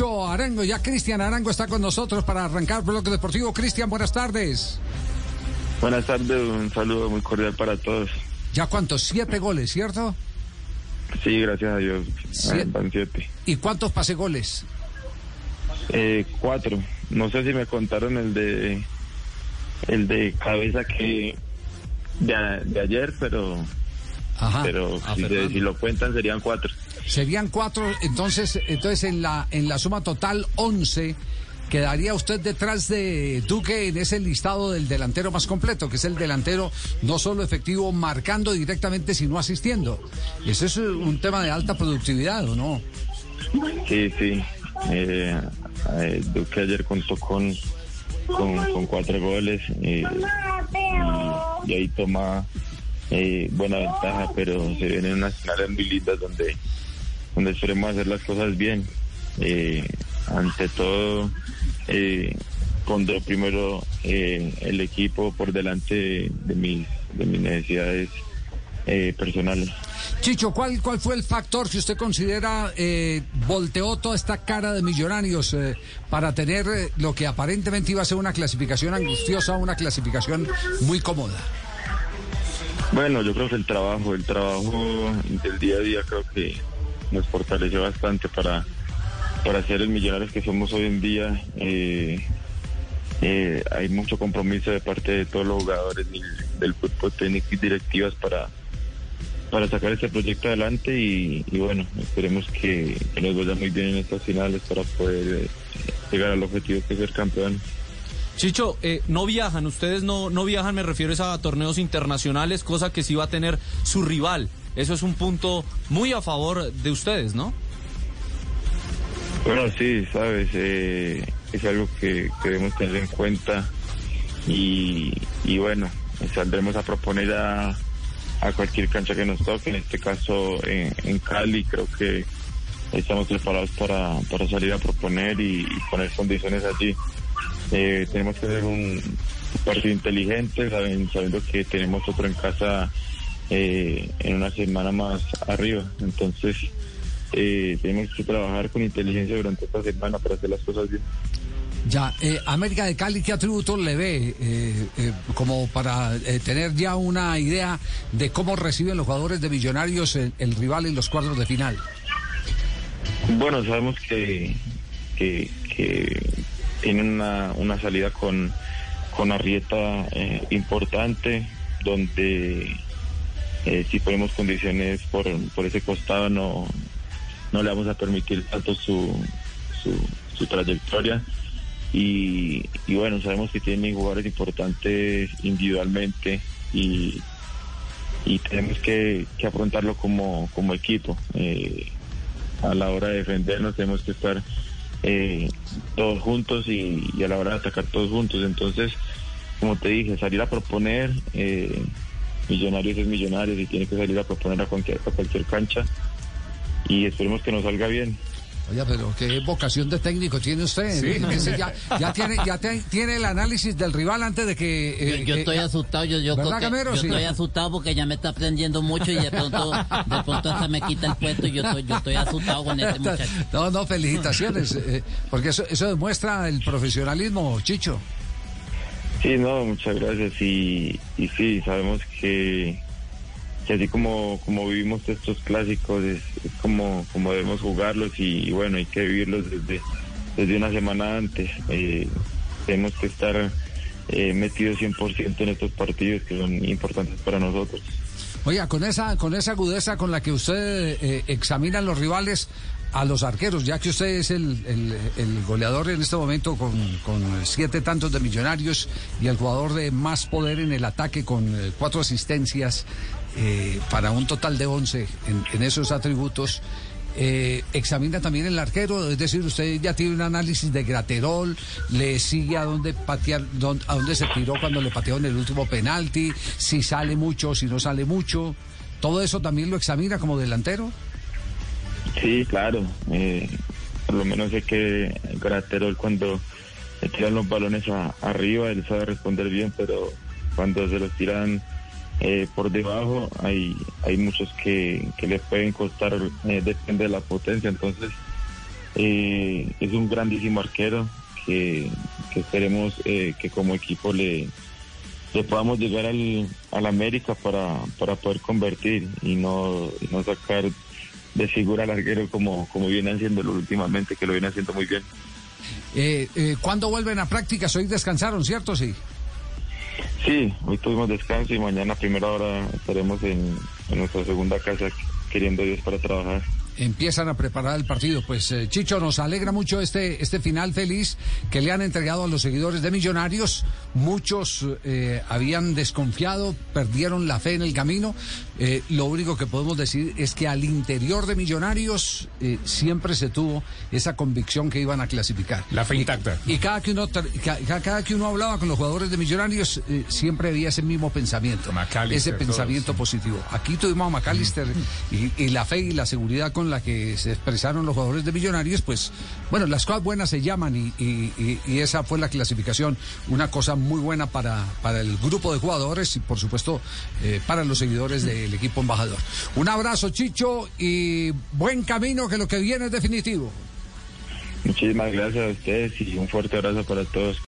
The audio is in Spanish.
Arango, ya Cristian Arango está con nosotros para arrancar Bloque Deportivo. Cristian, buenas tardes. Buenas tardes, un saludo muy cordial para todos. ¿Ya cuántos? Siete goles, ¿cierto? Sí, gracias a Dios. Siete. Van siete. ¿Y cuántos pase goles? Eh, cuatro. No sé si me contaron el de el de cabeza que de, a- de ayer, pero Ajá. pero Ah, si lo cuentan serían cuatro. Serían cuatro, entonces, entonces en la en la suma total once quedaría usted detrás de Duque en ese listado del delantero más completo, que es el delantero no solo efectivo marcando directamente, sino asistiendo. Eso es un tema de alta productividad, ¿o no? Sí, sí. Eh, eh, Duque ayer contó con con, con cuatro goles eh, y, ahí toma buena ventaja, pero se vienen unas finales muy lindas donde donde esperemos hacer las cosas bien. Eh, ante todo, eh, pondré primero eh, el equipo por delante de, de mis, de mis necesidades eh, personales. Chicho, ¿cuál, ¿cuál fue el factor que usted considera eh, volteó toda esta cara de millonarios eh, para tener eh, lo que aparentemente iba a ser una clasificación angustiosa, una clasificación muy cómoda? Bueno, yo creo que el trabajo, el trabajo del día a día creo que nos fortaleció bastante para, para ser el millonarios que somos hoy en día. Eh, eh, hay mucho compromiso de parte de todos los jugadores del, del fútbol técnico y directivas para, para sacar este proyecto adelante y, bueno, esperemos que, que nos vaya muy bien en estas finales para poder eh, llegar al objetivo que es ser campeón. Chicho, eh, no viajan, ustedes no, no viajan, me refiero a torneos internacionales, cosa que sí va a tener su rival. Eso es un punto muy a favor de ustedes, ¿no? Bueno, sí, sabes, eh, es algo que debemos tener en cuenta y, bueno, saldremos a proponer a, cualquier cancha que nos toque, en este caso en, Cali, creo que estamos preparados para, para salir a proponer y, poner condiciones allí. Eh, tenemos que hacer un partido inteligente, saben- sabiendo que tenemos otro en casa eh, en una semana más arriba, entonces eh, tenemos que trabajar con inteligencia durante esta semana para hacer las cosas bien. Ya, eh, América de Cali, ¿qué atributos le ve eh, eh, como para tener ya una idea de cómo reciben los jugadores de Millonarios el, el rival en los cuadros de final? Bueno, sabemos que, que, que tienen una, una salida con, con Arrieta importante, donde eh, si ponemos condiciones por, por ese costado no, no le vamos a permitir tanto su, su, su trayectoria. Y, y bueno, sabemos que tienen jugadores importantes individualmente y, y tenemos que, que afrontarlo como, como equipo. Eh, a la hora de defendernos tenemos que estar eh, todos juntos y, y a la hora de atacar todos juntos. Entonces, como te dije, salir a proponer, eh, Millonarios es Millonarios y tiene que salir a proponer a cualquier, a cualquier cancha y esperemos que nos salga bien. Oye, pero qué vocación de técnico tiene usted. Ese ya, ya tiene, ya te- tiene el análisis del rival antes de que. Yo, eh, yo eh, estoy asustado, yo, yo, ¿Verdad, creo que- yo Sí. estoy asustado porque ya me está aprendiendo mucho y de pronto, de pronto se me quita el puesto y yo estoy, yo estoy asustado con este muchacho. No, no, felicitaciones, eh, porque eso, eso demuestra el profesionalismo, Chicho. Sí, no, muchas gracias. Y, y sí, sabemos que, que así como, como vivimos estos clásicos, es, como, como debemos jugarlos y, bueno, hay que vivirlos desde, desde una semana antes. Eh, tenemos que estar eh, metidos 100% en estos partidos que son importantes para nosotros. Oiga, con esa, con esa agudeza con la que usted eh, examina los rivales a los arqueros, ya que usted es el, el- goleador en este momento con, con siete tantos de millonarios y el jugador de más poder en el ataque con eh, cuatro asistencias eh, para un total de once en, esos atributos. eh, examina también el arquero, es decir, usted ya tiene un análisis de Graterol, le sigue a dónde patear, dón- a dónde se tiró cuando le pateó en el último penalti, si sale mucho, si no sale mucho, todo eso también lo examina como delantero. Sí, claro. eh, por lo menos sé que Graterol cuando le tiran los balones a- arriba, él sabe responder bien, pero cuando se los tiran eh, por debajo hay, hay muchos que, que le pueden costar, eh, depende de la potencia. Entonces, Eh, es un grandísimo arquero que, que esperemos eh, que como equipo le, le podamos llegar al, al América para, para poder convertir y no, y no sacar de figura al arquero como, como viene haciéndolo últimamente, que lo viene haciendo muy bien. Eh, eh, ¿Cuándo vuelven a prácticas? Hoy descansaron, ¿cierto? Sí. Sí, hoy tuvimos descanso y mañana a primera hora estaremos en, en nuestra segunda casa queriendo Dios para trabajar empiezan a preparar el partido. Pues eh, Chicho, nos alegra mucho este, este final feliz que le han entregado a los seguidores de Millonarios. Muchos eh, habían desconfiado, perdieron la fe en el camino. Eh, lo único que podemos decir es que al interior de Millonarios siempre se tuvo esa convicción que iban a clasificar. La fe intacta. Y, cada, que uno, cada, que uno hablaba con los jugadores de Millonarios siempre había ese mismo pensamiento, ese pensamiento positivo. Aquí tuvimos a McAllister y, y la fe y la seguridad con la que se expresaron los jugadores de Millonarios, pues bueno, las cosas buenas se llaman y, esa fue la clasificación, una cosa muy buena para, para el grupo de jugadores y por supuesto eh, para los seguidores del equipo embajador. Un abrazo Chicho y buen camino que lo que viene es definitivo. Muchísimas gracias a ustedes y un fuerte abrazo para todos.